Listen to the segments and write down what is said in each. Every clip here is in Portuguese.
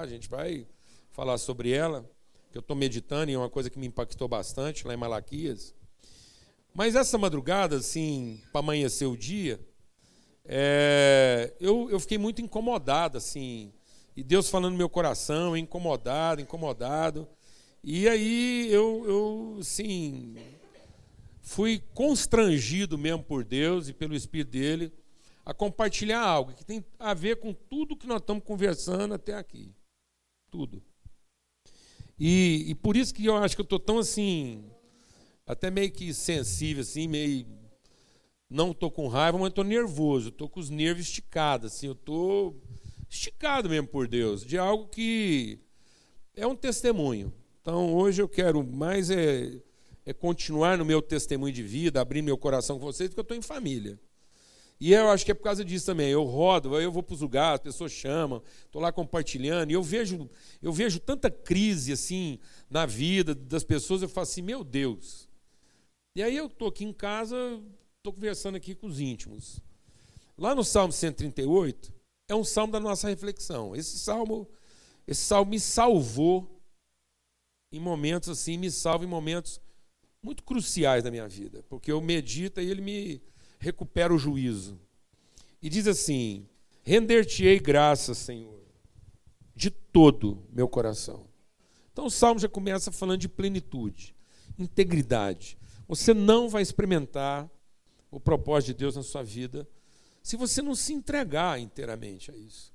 a gente vai falar sobre ela, que eu estou meditando e é uma coisa que me impactou bastante lá em Malaquias. Mas essa madrugada, assim, para amanhecer o dia, é, eu, eu fiquei muito incomodado, assim, e Deus falando no meu coração, incomodado, incomodado. E aí eu, eu assim, fui constrangido mesmo por Deus e pelo Espírito dele a compartilhar algo que tem a ver com tudo que nós estamos conversando até aqui. Tudo. E, e por isso que eu acho que eu estou tão assim, até meio que sensível, assim, meio. Não estou com raiva, mas estou nervoso, estou com os nervos esticados, assim, eu estou esticado mesmo por Deus, de algo que é um testemunho. Então hoje eu quero mais é, é continuar no meu testemunho de vida, abrir meu coração com vocês, porque eu estou em família. E eu acho que é por causa disso também. Eu rodo, eu vou para os lugares, as pessoas chamam, estou lá compartilhando, e eu vejo, eu vejo tanta crise assim na vida das pessoas, eu falo assim, meu Deus. E aí eu estou aqui em casa, estou conversando aqui com os íntimos. Lá no Salmo 138, é um salmo da nossa reflexão. Esse salmo, esse salmo me salvou em momentos assim, me salva em momentos muito cruciais da minha vida, porque eu medito e ele me recupera o juízo. E diz assim: Render-te-ei graças, Senhor, de todo meu coração. Então o salmo já começa falando de plenitude, integridade. Você não vai experimentar o propósito de Deus na sua vida se você não se entregar inteiramente a isso.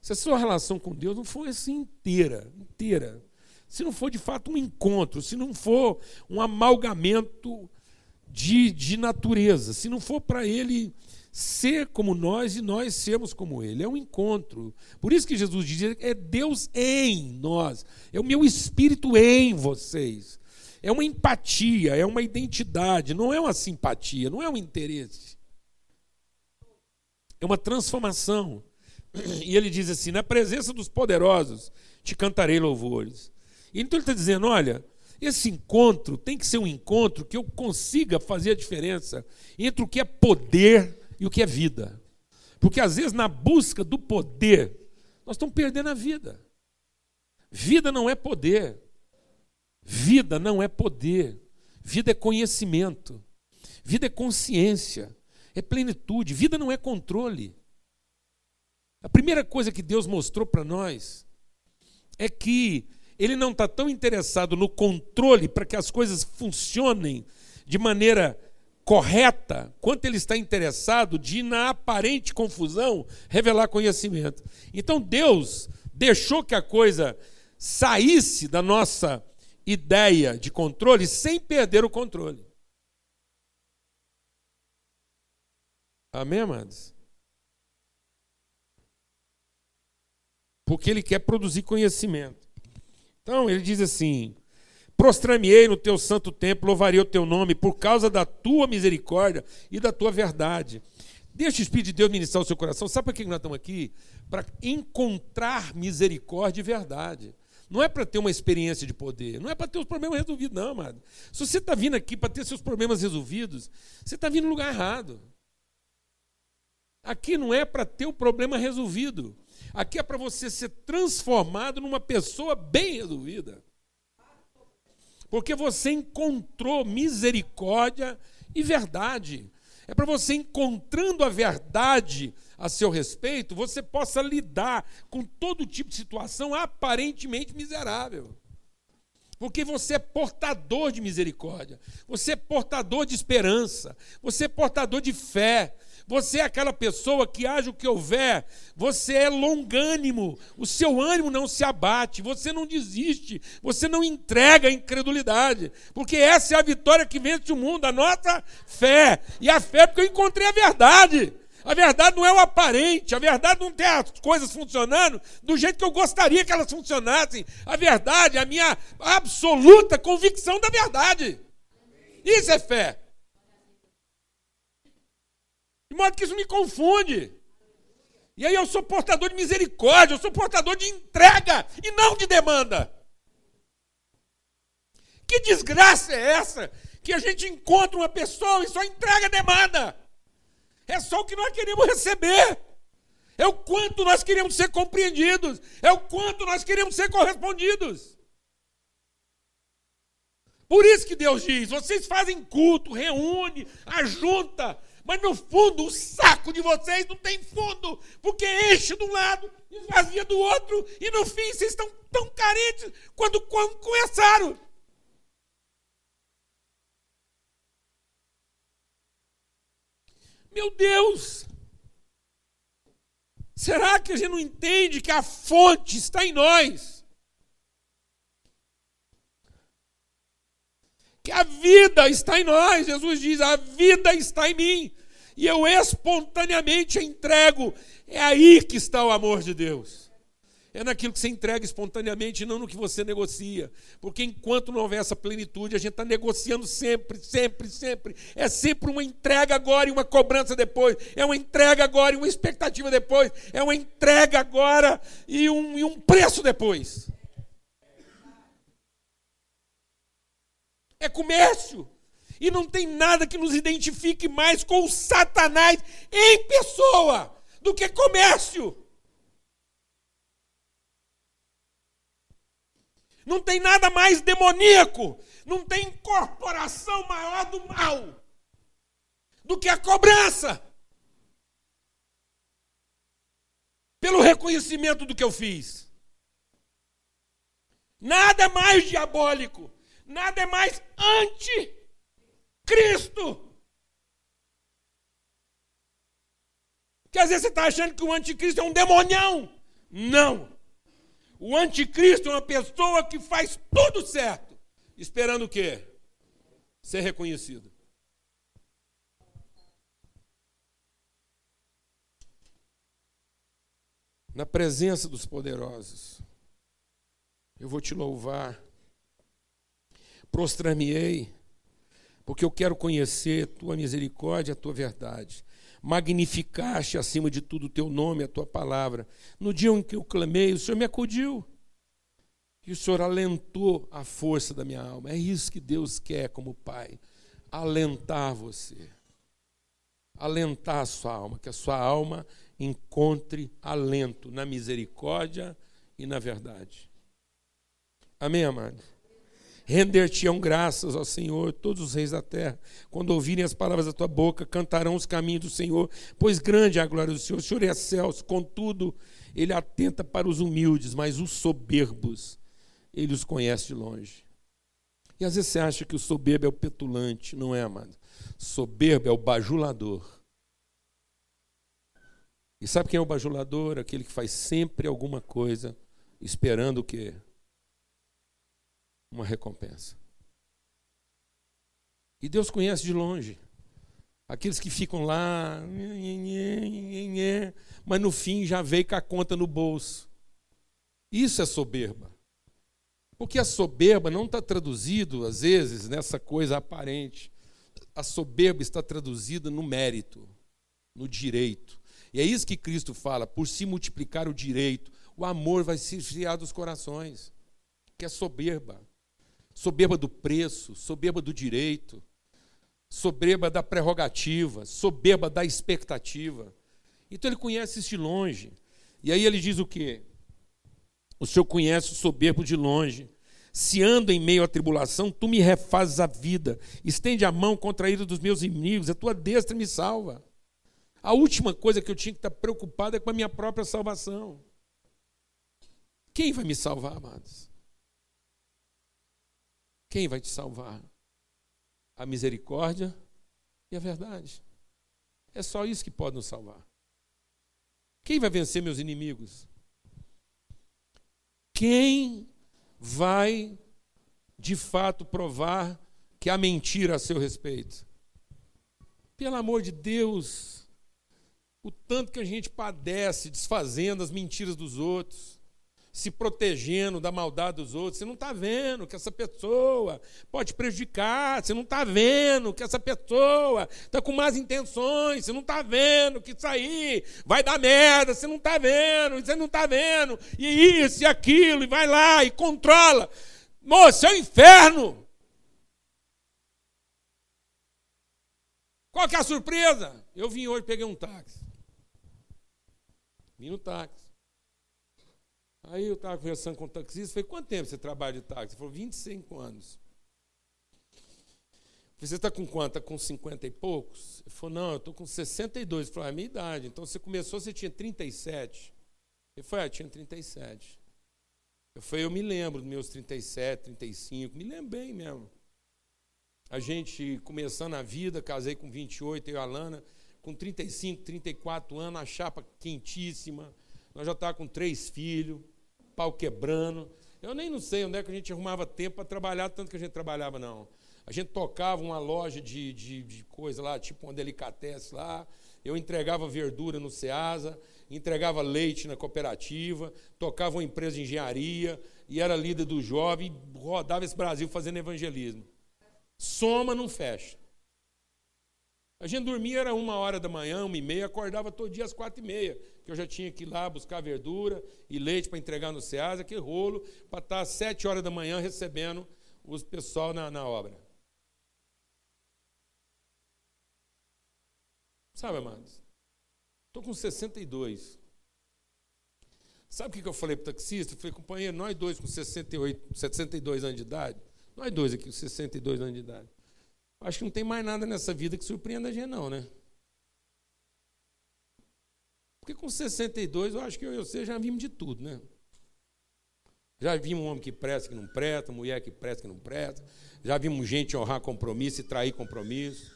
Se a sua relação com Deus não for assim inteira, inteira, se não for de fato um encontro, se não for um amalgamento de, de natureza, se não for para ele ser como nós e nós sermos como ele. É um encontro. Por isso que Jesus diz: é Deus em nós, é o meu espírito em vocês. É uma empatia, é uma identidade, não é uma simpatia, não é um interesse é uma transformação. E ele diz assim: na presença dos poderosos te cantarei louvores. Então ele está dizendo: olha, esse encontro tem que ser um encontro que eu consiga fazer a diferença entre o que é poder e o que é vida. Porque às vezes, na busca do poder, nós estamos perdendo a vida. Vida não é poder. Vida não é poder. Vida é conhecimento. Vida é consciência é plenitude. Vida não é controle. A primeira coisa que Deus mostrou para nós é que Ele não está tão interessado no controle para que as coisas funcionem de maneira correta, quanto Ele está interessado de, na aparente confusão, revelar conhecimento. Então Deus deixou que a coisa saísse da nossa ideia de controle sem perder o controle. Amém, amados? Porque ele quer produzir conhecimento. Então, ele diz assim: Prostrar-me-ei no teu santo templo, louvarei o teu nome, por causa da tua misericórdia e da tua verdade. Deixa o Espírito de Deus ministrar o seu coração. Sabe para que nós estamos aqui? Para encontrar misericórdia e verdade. Não é para ter uma experiência de poder, não é para ter os problemas resolvidos, não, amado. Se você está vindo aqui para ter seus problemas resolvidos, você está vindo no lugar errado. Aqui não é para ter o problema resolvido. Aqui é para você ser transformado numa pessoa bem resolvida. Porque você encontrou misericórdia e verdade. É para você encontrando a verdade a seu respeito, você possa lidar com todo tipo de situação aparentemente miserável. Porque você é portador de misericórdia, você é portador de esperança, você é portador de fé, você é aquela pessoa que age o que houver. Você é longânimo. O seu ânimo não se abate. Você não desiste. Você não entrega a incredulidade. Porque essa é a vitória que vence o mundo, a nossa fé. E a fé é porque eu encontrei a verdade. A verdade não é o aparente, a verdade não tem as coisas funcionando do jeito que eu gostaria que elas funcionassem. A verdade é a minha absoluta convicção da verdade. Isso é fé. De modo que isso me confunde. E aí eu sou portador de misericórdia, eu sou portador de entrega e não de demanda. Que desgraça é essa? Que a gente encontra uma pessoa e só entrega demanda. É só o que nós queremos receber. É o quanto nós queremos ser compreendidos. É o quanto nós queremos ser correspondidos. Por isso que Deus diz: vocês fazem culto, reúne, ajunta, mas no fundo o saco de vocês não tem fundo, porque enche de um lado, esvazia do outro, e no fim vocês estão tão carentes quando, quando começaram. Meu Deus! Será que a gente não entende que a fonte está em nós? Que a vida está em nós. Jesus diz: a vida está em mim. E eu espontaneamente entrego. É aí que está o amor de Deus é naquilo que você entrega espontaneamente, não no que você negocia. Porque enquanto não houver essa plenitude, a gente está negociando sempre, sempre, sempre. É sempre uma entrega agora e uma cobrança depois. É uma entrega agora e uma expectativa depois. É uma entrega agora e um, e um preço depois. É comércio. E não tem nada que nos identifique mais com o Satanás em pessoa do que comércio. Não tem nada mais demoníaco, não tem incorporação maior do mal do que a cobrança. Pelo reconhecimento do que eu fiz. Nada é mais diabólico, nada é mais anti-Cristo. Que às vezes você está achando que o anticristo é um demonião. Não. O anticristo é uma pessoa que faz tudo certo, esperando o quê? Ser reconhecido. Na presença dos poderosos, eu vou te louvar, prostrar-me-ei, porque eu quero conhecer tua misericórdia, a tua verdade magnificaste acima de tudo o teu nome, a tua palavra. No dia em que eu clamei, o Senhor me acudiu. E o Senhor alentou a força da minha alma. É isso que Deus quer como Pai. Alentar você. Alentar a sua alma. Que a sua alma encontre alento na misericórdia e na verdade. Amém, amado? Render-te-ão graças ao Senhor, todos os reis da terra. Quando ouvirem as palavras da tua boca, cantarão os caminhos do Senhor, pois grande é a glória do Senhor. O Senhor é excelso, contudo, ele atenta para os humildes, mas os soberbos, ele os conhece de longe. E às vezes você acha que o soberbo é o petulante, não é, amado? Soberbo é o bajulador. E sabe quem é o bajulador? Aquele que faz sempre alguma coisa, esperando o quê? Uma recompensa. E Deus conhece de longe. Aqueles que ficam lá, mas no fim já veio com a conta no bolso. Isso é soberba. Porque a soberba não está traduzido, às vezes, nessa coisa aparente. A soberba está traduzida no mérito, no direito. E é isso que Cristo fala: por se multiplicar o direito, o amor vai se esfriar dos corações. Que é soberba soberba do preço, soberba do direito, soberba da prerrogativa, soberba da expectativa. Então ele conhece isso de longe. E aí ele diz o quê? O Senhor conhece o soberbo de longe. Se ando em meio à tribulação, tu me refazes a vida. Estende a mão contra a ira dos meus inimigos, a tua destra me salva. A última coisa que eu tinha que estar preocupado é com a minha própria salvação. Quem vai me salvar, amados? Quem vai te salvar? A misericórdia e a verdade. É só isso que pode nos salvar. Quem vai vencer meus inimigos? Quem vai de fato provar que há mentira a seu respeito? Pelo amor de Deus, o tanto que a gente padece desfazendo as mentiras dos outros se protegendo da maldade dos outros. Você não está vendo que essa pessoa pode prejudicar. Você não está vendo que essa pessoa está com más intenções. Você não está vendo que isso aí vai dar merda. Você não está vendo. Você não está vendo. E isso e aquilo. E vai lá e controla. Moço, é o inferno. Qual que é a surpresa? Eu vim hoje, peguei um táxi. Vim no táxi. Aí eu estava conversando com o taxista, falei, quanto tempo você trabalha de táxi? Ele falou, 25 anos. Falei, você está com quanto? Está com 50 e poucos? Ele falou, não, eu estou com 62. Ele falou, é a minha idade. Então você começou, você tinha 37. Ele falou, é, tinha 37. Eu falei, eu me lembro dos meus 37, 35, me lembro bem mesmo. A gente começando a vida, casei com 28, eu e a Lana, com 35, 34 anos, a chapa quentíssima. Nós já estávamos com três filhos, pau quebrando. Eu nem não sei onde é que a gente arrumava tempo para trabalhar, tanto que a gente trabalhava, não. A gente tocava uma loja de, de, de coisa lá, tipo uma delicatesse lá. Eu entregava verdura no Ceasa, entregava leite na cooperativa, tocava uma empresa de engenharia e era líder do jovem, rodava esse Brasil fazendo evangelismo. Soma, não fecha. A gente dormia, era uma hora da manhã, uma e meia, acordava todo dia às quatro e meia, que eu já tinha que ir lá buscar verdura e leite para entregar no Ceasa, que rolo, para estar às sete horas da manhã recebendo os pessoal na, na obra. Sabe, amados? Estou com 62. Sabe o que eu falei para o taxista? Eu falei, companheiro, nós dois com 68, 62 anos de idade, nós dois aqui com 62 anos de idade. Acho que não tem mais nada nessa vida que surpreenda a gente, não, né? Porque com 62, eu acho que eu e você já vimos de tudo, né? Já vimos um homem que presta, que não presta, mulher que presta, que não presta. Já vimos gente honrar compromisso e trair compromisso.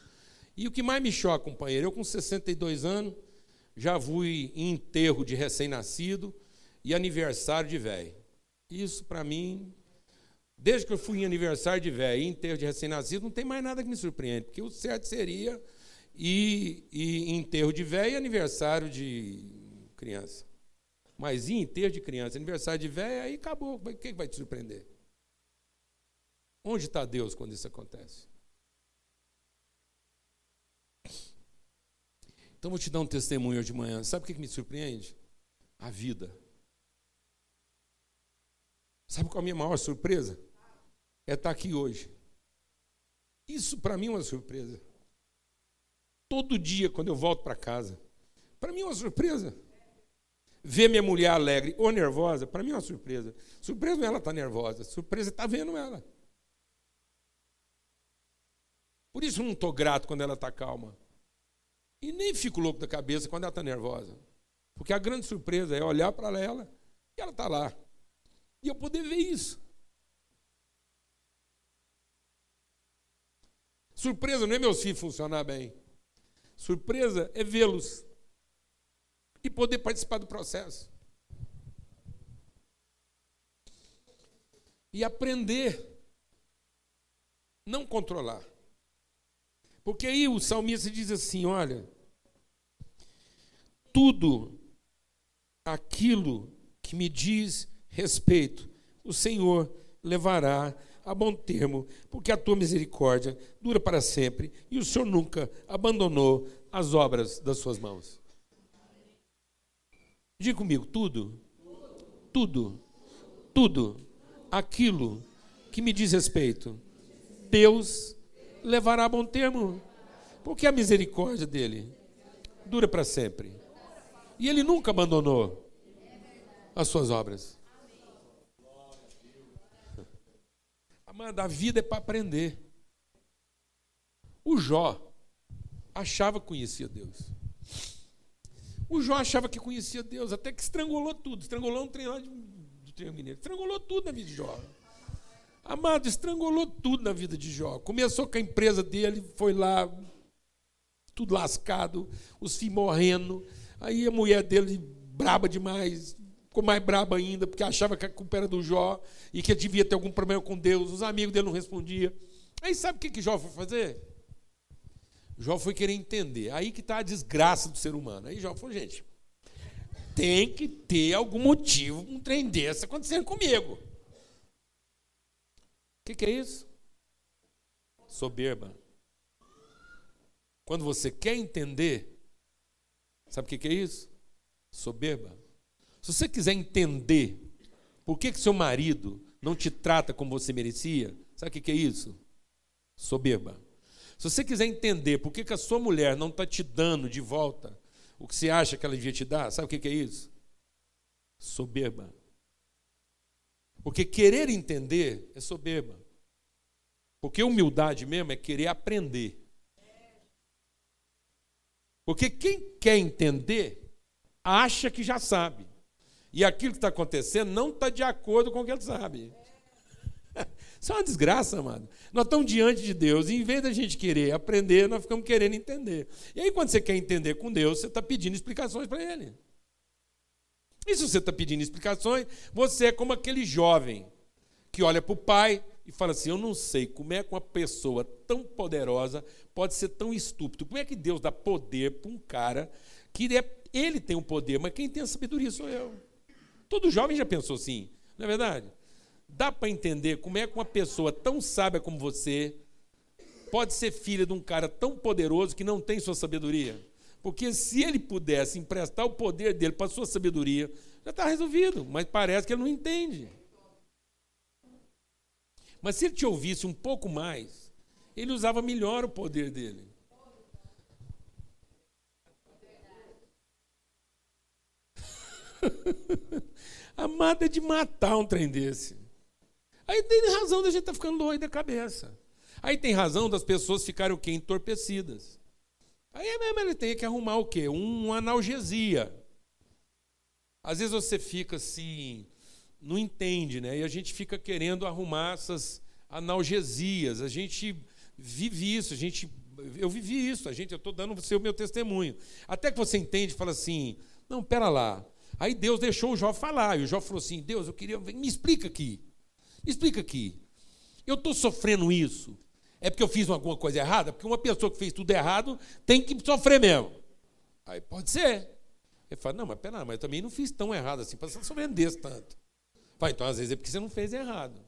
E o que mais me choca, companheiro, eu com 62 anos, já fui em enterro de recém-nascido e aniversário de velho. Isso, para mim, Desde que eu fui em aniversário de velho e enterro de recém-nascido, não tem mais nada que me surpreende, porque o certo seria ir, ir enterro de velho e aniversário de criança. Mas ir enterro de criança, aniversário de velho, aí acabou. O que vai te surpreender? Onde está Deus quando isso acontece? Então vou te dar um testemunho hoje de manhã. Sabe o que me surpreende? A vida. Sabe qual é a minha maior surpresa? É estar aqui hoje. Isso para mim é uma surpresa. Todo dia, quando eu volto para casa, para mim é uma surpresa. Ver minha mulher alegre ou nervosa, para mim é uma surpresa. Surpresa não é ela estar tá nervosa, surpresa é estar tá vendo ela. Por isso eu não estou grato quando ela está calma. E nem fico louco da cabeça quando ela está nervosa. Porque a grande surpresa é olhar para ela e ela está lá. E eu poder ver isso. Surpresa não é meus filhos funcionar bem. Surpresa é vê-los e poder participar do processo. E aprender, não controlar. Porque aí o salmista diz assim: olha, tudo aquilo que me diz respeito, o Senhor levará a bom termo, porque a tua misericórdia dura para sempre e o Senhor nunca abandonou as obras das suas mãos. Diga comigo, tudo, tudo, tudo, aquilo que me diz respeito, Deus levará a bom termo, porque a misericórdia dele dura para sempre. E ele nunca abandonou as suas obras. Amada, a vida é para aprender. O Jó achava que conhecia Deus. O Jó achava que conhecia Deus, até que estrangulou tudo. Estrangulou um trem lá do Triângulo Mineiro. Estrangulou tudo na vida de Jó. Amado, estrangulou tudo na vida de Jó. Começou com a empresa dele, foi lá, tudo lascado, os filhos morrendo. Aí a mulher dele, braba demais, ficou mais brabo ainda, porque achava que a culpa era do Jó e que devia ter algum problema com Deus. Os amigos dele não respondiam. Aí sabe o que, que Jó foi fazer? Jó foi querer entender. Aí que está a desgraça do ser humano. Aí Jó falou, gente, tem que ter algum motivo um trem desse acontecendo comigo. O que, que é isso? Soberba. Quando você quer entender, sabe o que, que é isso? Soberba. Se você quiser entender por que, que seu marido não te trata como você merecia, sabe o que, é isso? Soberba. Se você quiser entender por que, que a sua mulher não está te dando de volta o que você acha que ela devia te dar, sabe o que é isso? Soberba. Porque querer entender é soberba. Porque humildade mesmo é querer aprender. Porque quem quer entender acha que já sabe. E aquilo que está acontecendo não está de acordo com o que ele sabe. Isso é uma desgraça, mano. Nós estamos diante de Deus e em vez da gente querer aprender, nós ficamos querendo entender. E aí, quando você quer entender com Deus, você está pedindo explicações para Ele. E se você está pedindo explicações, você é como aquele jovem que olha para o pai e fala assim: Eu não sei como é que uma pessoa tão poderosa pode ser tão estúpido. Como é que Deus dá poder para um cara que é, ele tem o poder, mas quem tem a sabedoria sou eu. Todo jovem já pensou assim, não é verdade? Dá para entender como é que uma pessoa tão sábia como você pode ser filha de um cara tão poderoso que não tem sua sabedoria? Porque se ele pudesse emprestar o poder dele para sua sabedoria, já está resolvido, mas parece que ele não entende. Mas se ele te ouvisse um pouco mais, ele usava melhor o poder dele. Amada é de matar um trem desse. Aí tem razão da gente estar tá ficando doido da cabeça. Aí tem razão das pessoas ficarem o quê? Entorpecidas. Aí é mesmo ele tem que arrumar o quê? Um analgesia. Às vezes você fica assim, não entende, né? E a gente fica querendo arrumar essas analgesias. A gente vive isso, a gente eu vivi isso, a gente eu estou dando você o meu testemunho. Até que você entende, fala assim, não, pera lá. Aí Deus deixou o Jó falar, e o Jó falou assim, Deus, eu queria, me explica aqui, me explica aqui. Eu estou sofrendo isso, é porque eu fiz alguma coisa errada? Porque uma pessoa que fez tudo errado tem que sofrer mesmo. Aí pode ser. Ele fala, não, mas pera, mas eu também não fiz tão errado assim, para você sofrendo desse tanto. Fala, então às vezes é porque você não fez errado.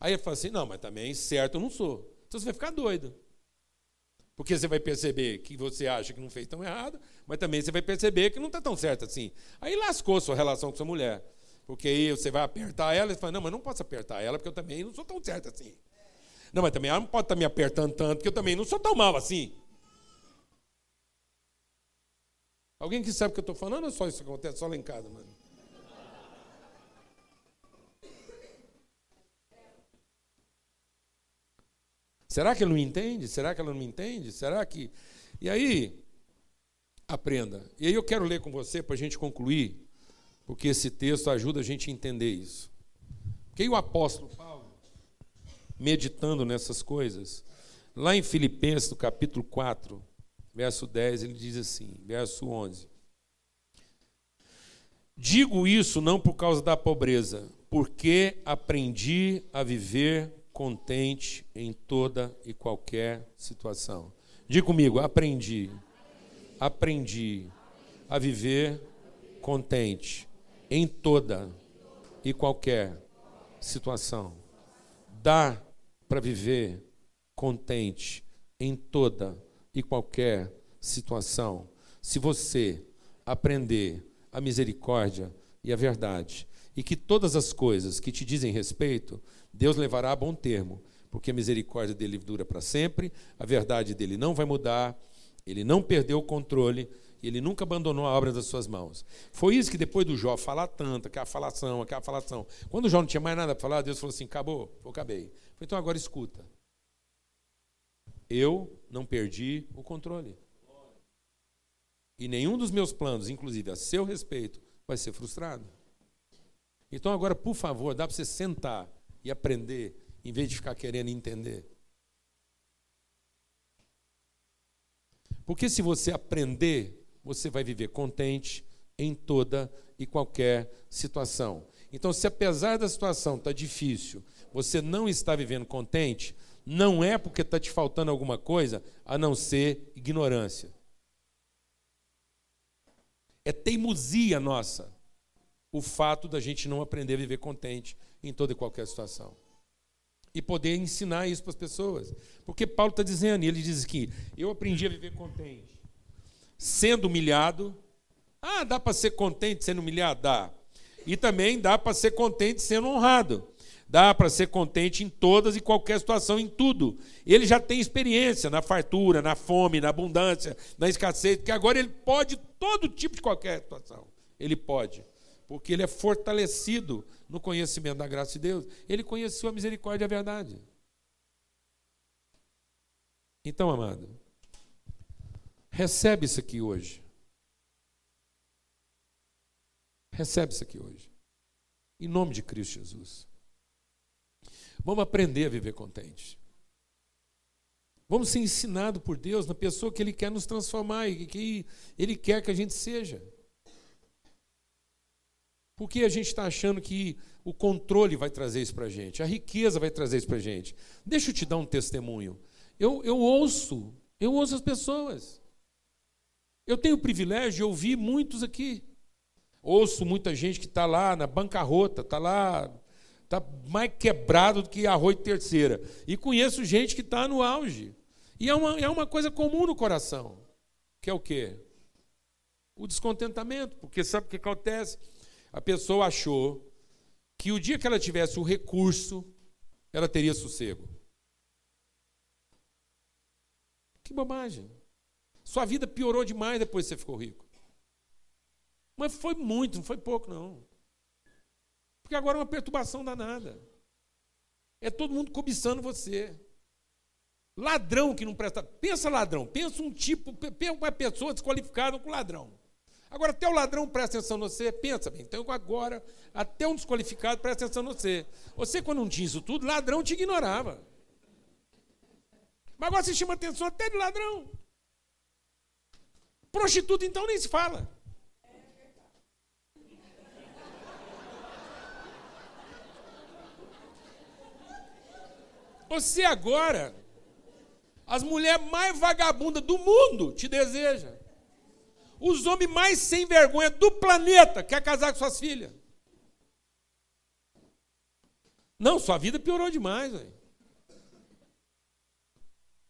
Aí ele fala assim, não, mas também certo eu não sou. Então você vai ficar doido. Porque você vai perceber que você acha que não fez tão errado, mas também você vai perceber que não está tão certo assim. Aí lascou sua relação com sua mulher. Porque aí você vai apertar ela e fala, não, mas não posso apertar ela, porque eu também não sou tão certo assim. Não, mas também ela não pode estar me apertando tanto, que eu também não sou tão mal assim. Alguém que sabe o que eu estou falando ou só isso acontece só lá em casa, mano? Será que ele não entende? Será que ela não entende? Será que. E aí, aprenda. E aí eu quero ler com você para a gente concluir, porque esse texto ajuda a gente a entender isso. Porque o apóstolo Paulo meditando nessas coisas. Lá em Filipenses, no capítulo 4, verso 10, ele diz assim, verso 11: Digo isso não por causa da pobreza, porque aprendi a viver contente em toda e qualquer situação. Diga comigo, aprendi. Aprendi a viver contente em toda e qualquer situação. Dá para viver contente em toda e qualquer situação. Se você aprender a misericórdia e a verdade, e que todas as coisas que te dizem respeito, Deus levará a bom termo, porque a misericórdia dele dura para sempre, a verdade dele não vai mudar, ele não perdeu o controle, ele nunca abandonou a obra das suas mãos. Foi isso que depois do Jó falar tanto, aquela falação, aquela falação. Quando o Jó não tinha mais nada para falar, Deus falou assim: acabou, eu acabei. Então agora escuta. Eu não perdi o controle. E nenhum dos meus planos, inclusive a seu respeito, vai ser frustrado. Então agora, por favor, dá para você sentar e aprender, em vez de ficar querendo entender. Porque se você aprender, você vai viver contente em toda e qualquer situação. Então, se apesar da situação estar tá difícil, você não está vivendo contente, não é porque está te faltando alguma coisa, a não ser ignorância. É teimosia nossa o fato da gente não aprender a viver contente em toda e qualquer situação. E poder ensinar isso para as pessoas. Porque Paulo está dizendo, ele diz aqui: eu aprendi a viver contente. Sendo humilhado. Ah, dá para ser contente sendo humilhado? Dá. E também dá para ser contente sendo honrado. Dá para ser contente em todas e qualquer situação, em tudo. Ele já tem experiência na fartura, na fome, na abundância, na escassez, porque agora ele pode todo tipo de qualquer situação. Ele pode. Porque ele é fortalecido no conhecimento da graça de Deus. Ele conheceu a misericórdia e a verdade. Então, amado, recebe isso aqui hoje. Recebe isso aqui hoje. Em nome de Cristo Jesus. Vamos aprender a viver contente. Vamos ser ensinados por Deus na pessoa que Ele quer nos transformar e que Ele quer que a gente seja. Por que a gente está achando que o controle vai trazer isso para a gente? A riqueza vai trazer isso para a gente? Deixa eu te dar um testemunho. Eu, eu ouço, eu ouço as pessoas. Eu tenho o privilégio de ouvir muitos aqui. Ouço muita gente que está lá na bancarrota, está lá, está mais quebrado do que arroz terceira. E conheço gente que está no auge. E é uma, é uma coisa comum no coração. Que é o quê? O descontentamento. Porque sabe o que acontece? A pessoa achou que o dia que ela tivesse o recurso, ela teria sossego. Que bobagem. Sua vida piorou demais depois que você ficou rico. Mas foi muito, não foi pouco, não. Porque agora é uma perturbação danada. É todo mundo cobiçando você. Ladrão que não presta. Pensa ladrão, pensa um tipo, uma pessoa desqualificada com ladrão. Agora, até o ladrão presta atenção em você, pensa bem. Então, agora, até um desqualificado presta atenção em você. Você, quando não tinha isso tudo, ladrão te ignorava. Mas agora você chama atenção até de ladrão. Prostituta, então, nem se fala. Você agora, as mulheres mais vagabundas do mundo te desejam. Os homens mais sem vergonha do planeta quer casar com suas filhas. Não, sua vida piorou demais. Véio.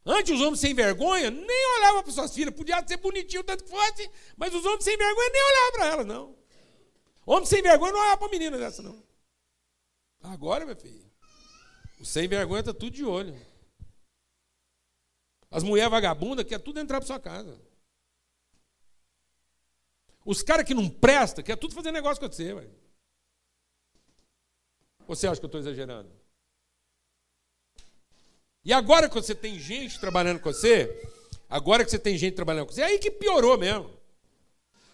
Antes os homens sem vergonha nem olhavam para suas filhas. Podia ser bonitinho tanto que fosse, mas os homens sem vergonha nem olhavam para elas, não. Homem sem vergonha não olhava para menina dessa, não. Agora, meu filho, o sem vergonha está tudo de olho. As mulheres vagabundas querem tudo entrar para sua casa. Os caras que não prestam, quer tudo fazer negócio você, velho. Você acha que eu estou exagerando? E agora que você tem gente trabalhando com você, agora que você tem gente trabalhando com você, é aí que piorou mesmo.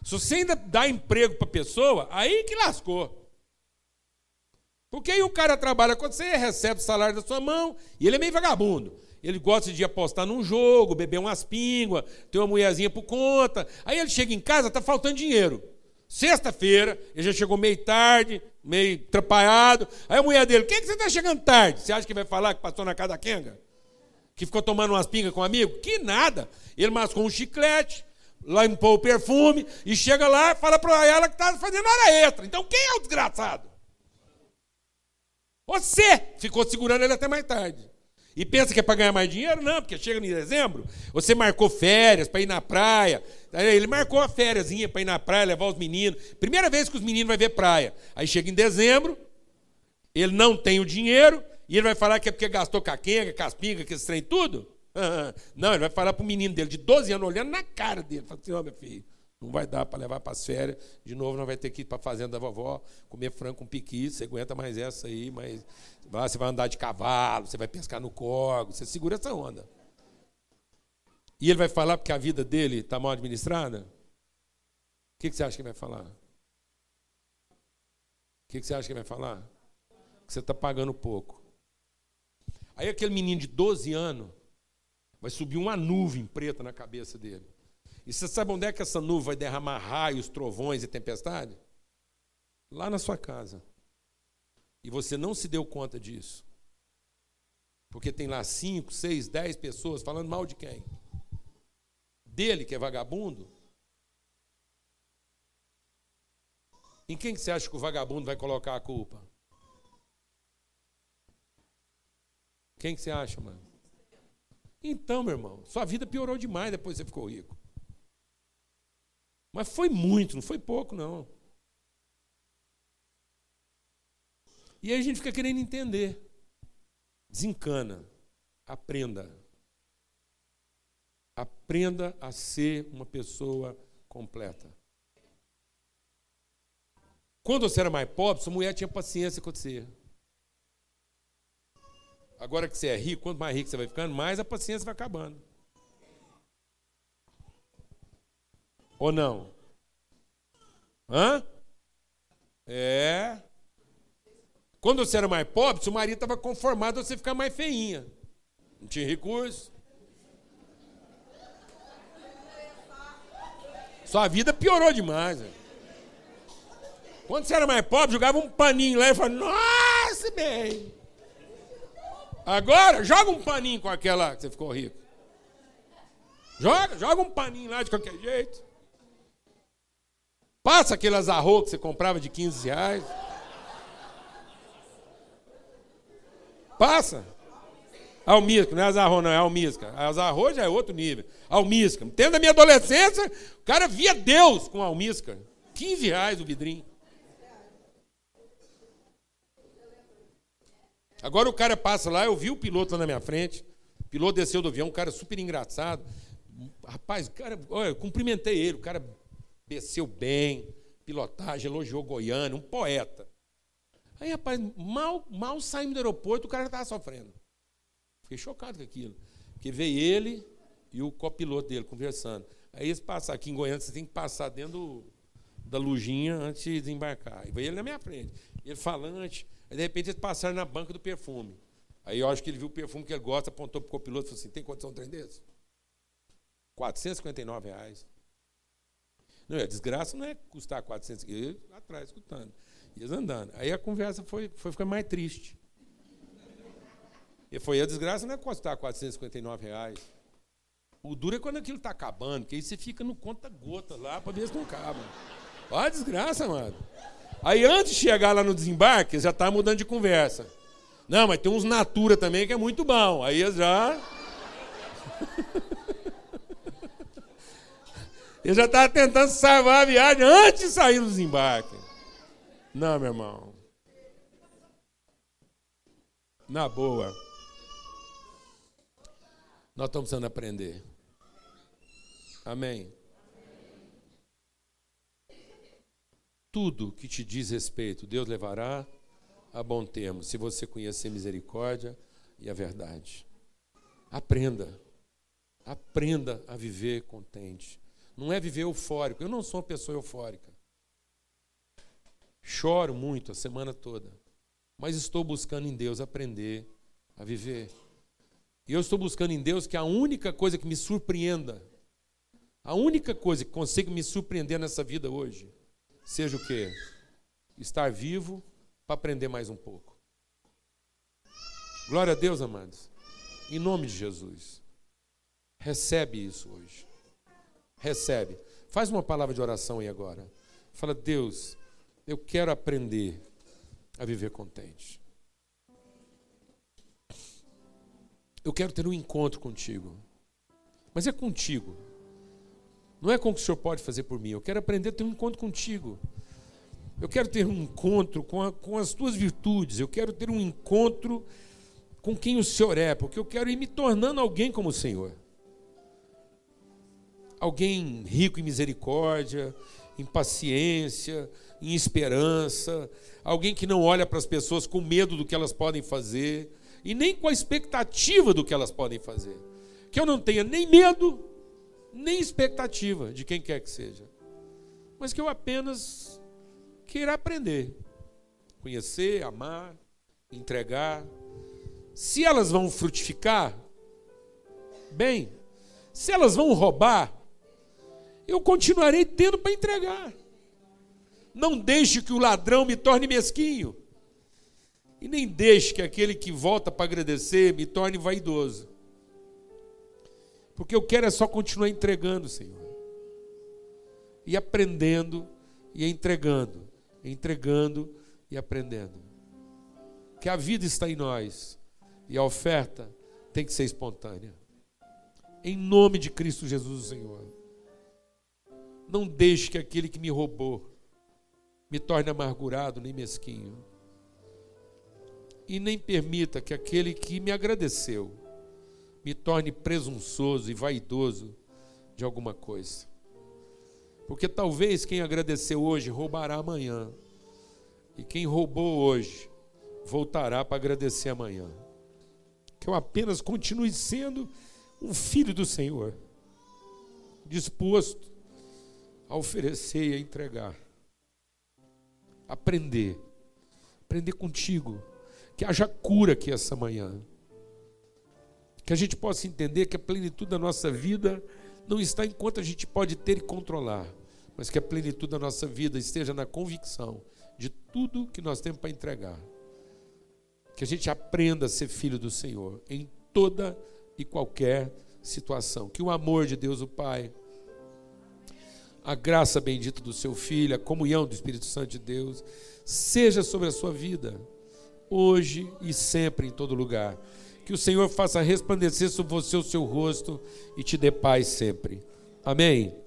Se você ainda dá emprego para pessoa, aí que lascou. Porque aí o cara trabalha com você, recebe o salário da sua mão, e ele é meio vagabundo. Ele gosta de apostar num jogo, beber umas pínguas, ter uma mulherzinha por conta. Aí ele chega em casa, está faltando dinheiro. Sexta-feira, ele já chegou meio tarde, meio atrapalhado. Aí a mulher dele, quem é que você está chegando tarde? Você acha que vai falar que passou na casa da Kenga? Que ficou tomando umas pingas com um amigo? Que nada. Ele mascou um chiclete, limpou o perfume e chega lá e fala para ela que está fazendo hora extra. Então quem é o desgraçado? Você ficou segurando ele até mais tarde. E pensa que é para ganhar mais dinheiro? Não, porque chega em dezembro, você marcou férias para ir na praia. Ele marcou a férias para ir na praia, levar os meninos. Primeira vez que os meninos vão ver praia. Aí chega em dezembro, ele não tem o dinheiro, e ele vai falar que é porque gastou caquenga, caspinga, que esse trem tudo? Não, ele vai falar para o menino dele de 12 anos, olhando na cara dele. Fala assim, ó, oh, meu filho, não vai dar para levar para as férias. De novo, não vai ter que ir para a fazenda da vovó, comer frango com piqui. Você aguenta mais essa aí, mas você vai andar de cavalo, você vai pescar no corgo, você segura essa onda. E ele vai falar porque a vida dele está mal administrada? O que, que, você acha que ele vai falar? O que, que você acha que ele vai falar? Que você está pagando pouco. Aí aquele menino de 12 anos vai subir uma nuvem preta na cabeça dele. E você sabe onde é que essa nuvem vai derramar raios, trovões e tempestade? Lá na sua casa. E você não se deu conta disso. Porque tem lá cinco, seis, dez pessoas falando mal de quem? Dele, que é vagabundo? Em quem que você acha que o vagabundo vai colocar a culpa? Quem que você acha, mano? Então, meu irmão, sua vida piorou demais depois que você ficou rico. Mas foi muito, não foi pouco, não. E aí a gente fica querendo entender. Desencana. Aprenda. Aprenda a ser uma pessoa completa. Quando você era mais pobre, sua mulher tinha paciência com você. Agora que você é rico, quanto mais rico você vai ficando, mais a paciência vai acabando. Ou não? Hã? É. Quando você era mais pobre, seu marido estava conformado a você ficar mais feinha. Não tinha recurso. Sua vida piorou demais. Né? Quando você era mais pobre, jogava um paninho lá e falava, nossa, bem. Agora, joga um paninho com aquela que você ficou rico. Joga, joga um paninho lá de qualquer jeito. Passa aquele azarro que você comprava de 15 reais. Passa. Almisca, não é azarro, não, é almisca. Azarro já é outro nível. Almisca. Tendo da minha adolescência, o cara via Deus com almisca. 15 reais o vidrinho. Agora o cara passa lá, eu vi o piloto lá na minha frente. O piloto desceu do avião, um cara super engraçado. Rapaz, o cara, olha, eu cumprimentei ele, o cara desceu bem, pilotagem, elogiou Goiânia, um poeta. Aí, rapaz, mal, mal saímos do aeroporto, o cara já estava sofrendo. Fiquei chocado com aquilo. Porque veio ele e o copiloto dele conversando. Aí eles passaram, aqui em Goiânia, você tem que passar dentro do, da lujinha antes de desembarcar. E veio ele na minha frente. Ele falante. Aí, de repente, eles passaram na banca do perfume. Aí eu acho que ele viu o perfume que ele gosta, apontou para o copiloto e falou assim: tem condição de um trem desse? 459 reais. Não, a desgraça não é custar 400, eu lá atrás escutando, eles andando. Aí a conversa foi, foi ficando mais triste. E foi a desgraça não é custar 459 reais. O duro é quando aquilo está acabando, que aí você fica no conta-gota lá para ver se não acaba. Olha a desgraça, mano. Aí antes de chegar lá no desembarque, já está mudando de conversa. Não, mas tem uns Natura também que é muito bom. Aí já. Ele já estava tentando salvar a viagem antes de sair do desembarque. Não, meu irmão. Na boa. Nós estamos precisando aprender. Amém. Tudo que te diz respeito, Deus levará a bom termo, se você conhecer misericórdia e a verdade. Aprenda. Aprenda a viver contente. Não é viver eufórico. Eu não sou uma pessoa eufórica. Choro muito a semana toda. Mas estou buscando em Deus aprender a viver. E eu estou buscando em Deus que a única coisa que me surpreenda, a única coisa que consiga me surpreender nessa vida hoje, seja o quê? Estar vivo para aprender mais um pouco. Glória a Deus, amados. Em nome de Jesus. Recebe isso hoje recebe. Faz uma palavra de oração aí agora. Fala, Deus, eu quero aprender a viver contente. Eu quero ter um encontro contigo. Mas é contigo. Não é com o que o Senhor pode fazer por mim. Eu quero aprender a ter um encontro contigo. Eu quero ter um encontro com, a, com as tuas virtudes. Eu quero ter um encontro com quem o Senhor é, porque eu quero ir me tornando alguém como o Senhor alguém rico em misericórdia, em paciência, em esperança, alguém que não olha para as pessoas com medo do que elas podem fazer e nem com a expectativa do que elas podem fazer. Que eu não tenha nem medo, nem expectativa de quem quer que seja, mas que eu apenas queira aprender, conhecer, amar, entregar. Se elas vão frutificar, bem. Se elas vão roubar, eu continuarei tendo para entregar. Não deixe que o ladrão me torne mesquinho. E nem deixe que aquele que volta para agradecer me torne vaidoso. Porque eu quero é só continuar entregando, Senhor. E aprendendo e entregando. Entregando e aprendendo. Que a vida está em nós. E a oferta tem que ser espontânea. Em nome de Cristo Jesus, Senhor. Não deixe que aquele que me roubou me torne amargurado nem mesquinho. E nem permita que aquele que me agradeceu me torne presunçoso e vaidoso de alguma coisa. Porque talvez quem agradeceu hoje roubará amanhã. E quem roubou hoje voltará para agradecer amanhã. Que eu apenas continue sendo um filho do Senhor, disposto a oferecer e a entregar. Aprender. Aprender contigo. Que haja cura aqui essa manhã. Que a gente possa entender que a plenitude da nossa vida não está enquanto a gente pode ter e controlar, mas que a plenitude da nossa vida esteja na convicção de tudo que nós temos para entregar. Que a gente aprenda a ser filho do Senhor em toda e qualquer situação. Que o amor de Deus, o Pai, a graça bendita do seu Filho, a comunhão do Espírito Santo de Deus, seja sobre a sua vida, hoje e sempre, em todo lugar. Que o Senhor faça resplandecer sobre você o seu rosto e te dê paz sempre. Amém.